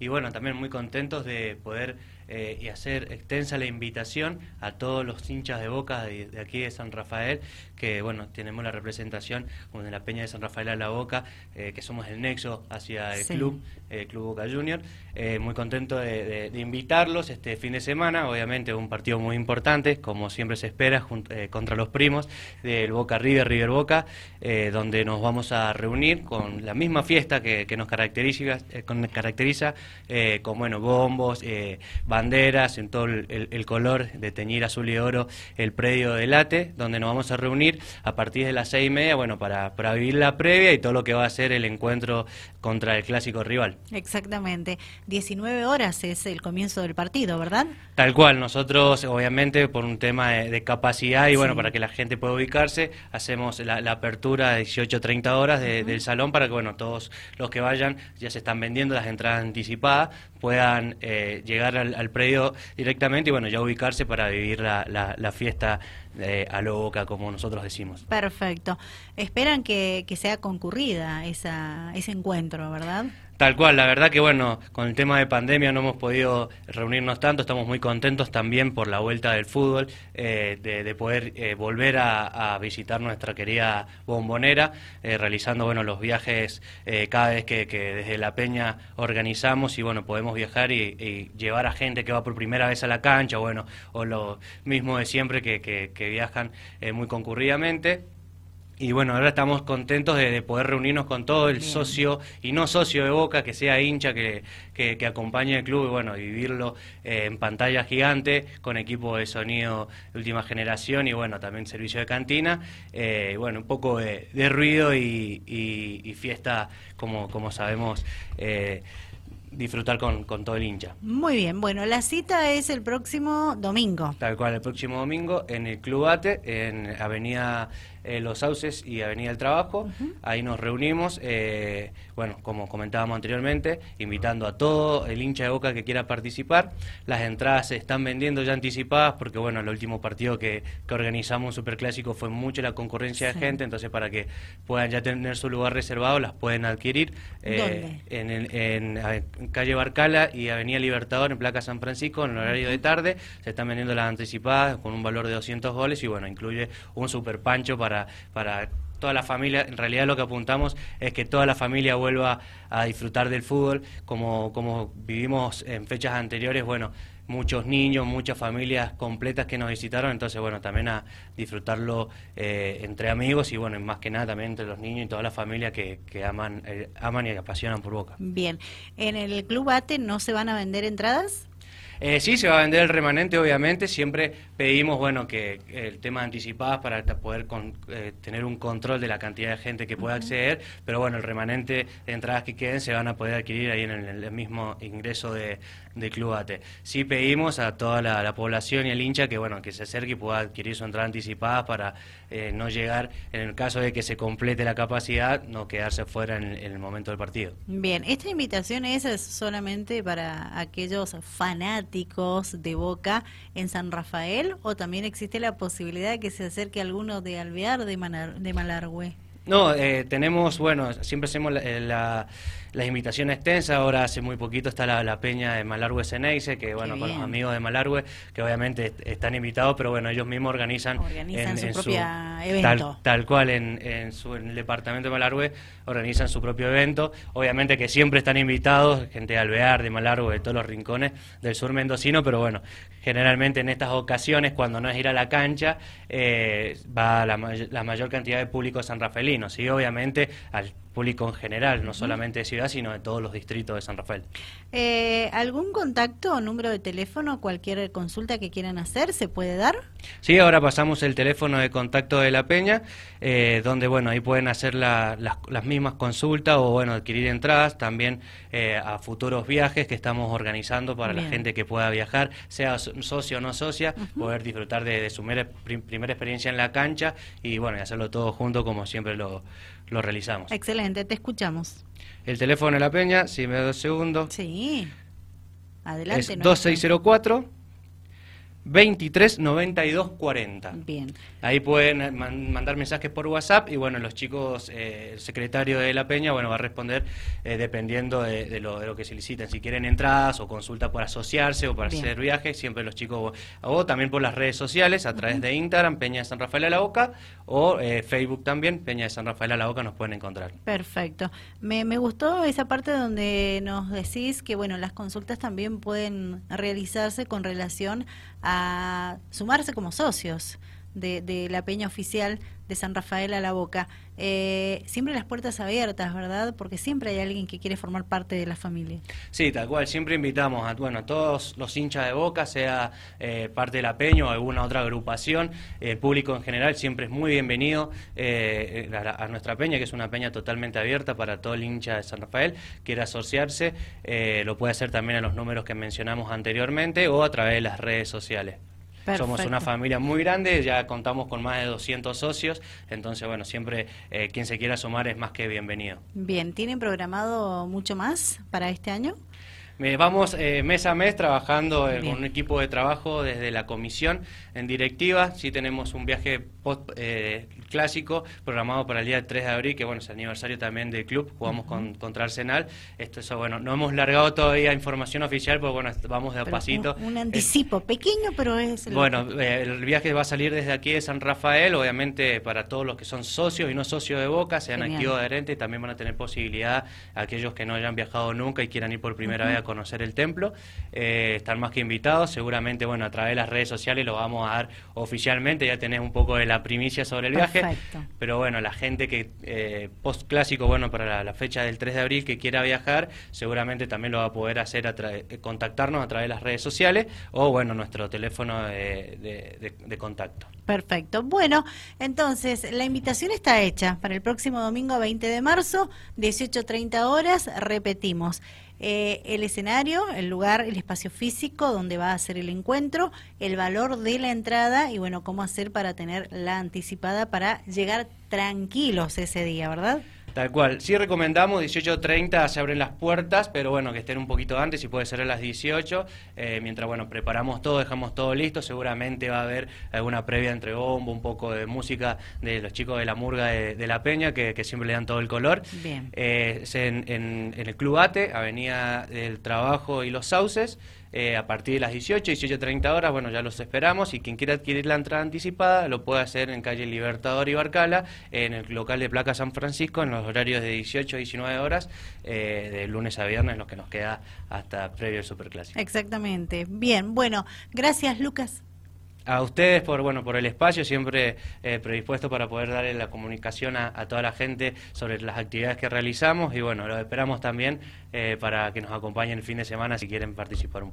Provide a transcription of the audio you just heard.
y bueno, también muy contentos de poder eh, y hacer extensa la invitación a todos los hinchas de Boca de, aquí de San Rafael, que bueno, tenemos la representación de la Peña de San Rafael a la Boca, eh, que somos el nexo hacia el club, el Club Boca Junior. Eh, muy contento de, invitarlos este fin de semana, obviamente un partido muy importante, como siempre se espera, contra los primos del Boca River, River Boca, donde nos vamos a reunir con la misma fiesta que, nos caracteriza, con, caracteriza con bueno, bombos, banderas, en todo el, color de teñir azul y oro el predio de Late, donde nos vamos a reunir a partir de las seis y media, bueno, para, para vivir la previa y todo lo que va a ser el encuentro contra el clásico rival. Exactamente. 19 horas es el comienzo del partido, ¿verdad? Tal cual. Nosotros, obviamente, por un tema de, capacidad y bueno, para que la gente pueda ubicarse, hacemos la, apertura de 18-30 horas del salón para que, bueno, todos los que vayan, ya se están vendiendo las entradas anticipadas, puedan eh, llegar al, predio directamente y bueno, ya ubicarse para vivir la, la, fiesta eh, a lo boca, como nosotros decimos. Perfecto. Esperan que, que sea concurrida esa, ese encuentro, ¿verdad? Tal cual, la verdad que bueno, con el tema de pandemia no hemos podido reunirnos tanto, estamos muy contentos también por la vuelta del fútbol, eh, de, poder eh, volver a, visitar nuestra querida bombonera, eh, realizando bueno los viajes cada vez que, desde La Peña organizamos y bueno, podemos viajar y, llevar a gente que va por primera vez a la cancha, bueno, o lo mismo de siempre que, que viajan muy concurridamente. Y bueno, ahora estamos contentos de, poder reunirnos con todo el socio y no socio de Boca, que sea hincha, que, que, acompañe el club y bueno, vivirlo eh, en pantalla gigante, con equipo de sonido de última generación y bueno, también servicio de cantina. Eh, bueno, un poco de, ruido y, fiesta, como, como sabemos. Eh, disfrutar con, con, todo el hincha. Muy bien, bueno, la cita es el próximo domingo. Tal cual, el próximo domingo en el Club Ate, en Avenida eh, Los Sauces y Avenida del Trabajo. Ahí nos reunimos, eh, bueno, como comentábamos anteriormente, invitando a todo el hincha de Boca que quiera participar. Las entradas se están vendiendo ya anticipadas porque, bueno, el último partido que, que organizamos, un superclásico, fue mucho la concurrencia de gente, entonces para que puedan ya tener su lugar reservado, las pueden adquirir. Eh, en, en, calle Barcala y Avenida Libertador, en Placa San Francisco, en horario de tarde. Se están vendiendo las anticipadas con un valor de 200 goles y, bueno, incluye un super pancho para para, toda la familia. En realidad lo que apuntamos es que toda la familia vuelva a disfrutar del fútbol como, como vivimos en fechas anteriores. Bueno, muchos niños, muchas familias completas que nos visitaron, entonces bueno, también a disfrutarlo eh, entre amigos y bueno, más que nada también entre los niños y toda la familia que, que aman, eh, aman y apasionan por Boca. Bien, ¿en el Club ATE no se van a vender entradas? Eh, sí, se va a vender el remanente, obviamente. Siempre pedimos, bueno, que el tema de anticipadas para poder eh, tener un control de la cantidad de gente que pueda acceder. Pero bueno, el remanente de entradas que queden se van a poder adquirir ahí en el, mismo ingreso de, Club ATE. Sí pedimos a toda la, población y el hincha que, bueno, que se acerque y pueda adquirir su entrada anticipada para eh, no llegar, en el caso de que se complete la capacidad, no quedarse fuera en, en el momento del partido. Bien, esta invitación es solamente para aquellos fanáticos de Boca en San Rafael o también existe la posibilidad de que se acerque alguno de Alvear de, de Malargüe? No, eh, tenemos, bueno, siempre hacemos la, eh, la, las invitaciones extensas. Ahora hace muy poquito está la, peña de Malargüe Ceneice, que bueno, con los amigos de Malargüe, que obviamente están invitados, pero bueno, ellos mismos organizan, organizan su propio evento. Tal, cual en, en, su, en el departamento de Malargüe organizan su propio evento. Obviamente que siempre están invitados, gente de Alvear, de Malargüe, de todos los rincones del sur mendocino, pero bueno, generalmente en estas ocasiones, cuando no es ir a la cancha, eh, va la, la, mayor cantidad de público San Rafaelino, ¿sí? Obviamente al público en general, no solamente de ciudad, sino de todos los distritos de San Rafael. Eh, ¿Algún contacto o número de teléfono, cualquier consulta que quieran hacer, se puede dar? Sí, ahora pasamos el teléfono de contacto de La Peña, eh, donde, bueno, ahí pueden hacer las, mismas consultas o, bueno, adquirir entradas, también eh, a futuros viajes que estamos organizando para la gente que pueda viajar, sea socio o no socia, poder disfrutar de, su primera experiencia en la cancha y, bueno, y hacerlo todo junto como siempre lo lo realizamos. Excelente, te escuchamos. El teléfono de la Peña, si me da dos segundos. Sí. Adelante. Es 2604 23 92 40. Bien. Ahí pueden eh, mandar mensajes por WhatsApp y bueno, los chicos, eh, el secretario de la Peña, bueno, va a responder eh, dependiendo de, lo, de, lo, que soliciten. Si quieren entradas o consulta por asociarse o para hacer viajes, siempre los chicos, o también por las redes sociales, a través de Instagram, Peña de San Rafael a la Boca, o Facebook también, Peña de San Rafael a la Boca, nos pueden encontrar. Perfecto. Me, me gustó esa parte donde nos decís que, bueno, las consultas también pueden realizarse con relación a sumarse como socios de, la peña oficial de San Rafael a la Boca. Eh, siempre las puertas abiertas, ¿verdad? Porque siempre hay alguien que quiere formar parte de la familia. Sí, tal cual. Siempre invitamos a, bueno, todos los hinchas de Boca, sea eh, parte de la peña o alguna otra agrupación. El público en general siempre es muy bienvenido eh, a, nuestra peña, que es una peña totalmente abierta para todo el hincha de San Rafael. Quiere asociarse, lo puede hacer también a los números que mencionamos anteriormente o a través de las redes sociales. Somos una familia muy grande, ya contamos con más de 200 socios, entonces, bueno, siempre eh, quien se quiera sumar es más que bienvenido. Bien, ¿tienen programado mucho más para este año? Vamos eh, mes a mes trabajando con un equipo de trabajo desde la comisión en directiva. Sí tenemos un viaje post eh, clásico programado para el día 3 de abril, que bueno, es el aniversario también del club, jugamos con, contra Arsenal. Esto eso, bueno, no hemos largado todavía información oficial, porque bueno, vamos de a pasito. Un, anticipo pequeño, pero es... El... Bueno, eh, el viaje va a salir desde aquí de San Rafael, obviamente para todos los que son socios y no socios de Boca, sean activos adherentes, también van a tener posibilidad, aquellos que no hayan viajado nunca y quieran ir por primera vez a conocer el templo, eh, están más que invitados, seguramente, bueno, a través de las redes sociales lo vamos a dar oficialmente, ya tenés un poco de la primicia sobre el viaje, pero bueno, la gente que eh, post clásico, bueno, para la, fecha del 3 de abril que quiera viajar, seguramente también lo va a poder hacer, a eh, contactarnos a través de las redes sociales o bueno, nuestro teléfono de, de contacto. Perfecto. Bueno, entonces la invitación está hecha para el próximo domingo 20 de marzo, 18.30 horas, repetimos. Eh, el escenario, el lugar, el espacio físico donde va a ser el encuentro, el valor de la entrada y bueno, cómo hacer para tener la anticipada para llegar tranquilos ese día, ¿verdad? Tal cual. Sí recomendamos 18.30 se abren las puertas, pero bueno, que estén un poquito antes y puede ser a las 18. Eh, mientras, bueno, preparamos todo, dejamos todo listo. Seguramente va a haber alguna previa entre bombo, un poco de música de los chicos de la murga de, La Peña, que, siempre le dan todo el color. Bien. Eh, en, en, el Club Ate, Avenida del Trabajo y Los Sauces. Eh, a partir de las 18, 18.30 horas, bueno, ya los esperamos y quien quiera adquirir la entrada anticipada lo puede hacer en calle Libertador y Barcala, en el local de Placa San Francisco, en los horarios de 18 a 19 horas, eh, de lunes a viernes, lo que nos queda hasta previo al Superclásico. Exactamente. Bien, bueno, gracias Lucas. A ustedes por bueno por el espacio, siempre eh, predispuesto para poder darle la comunicación a, toda la gente sobre las actividades que realizamos y bueno, los esperamos también para que nos acompañen el fin de semana si quieren participar un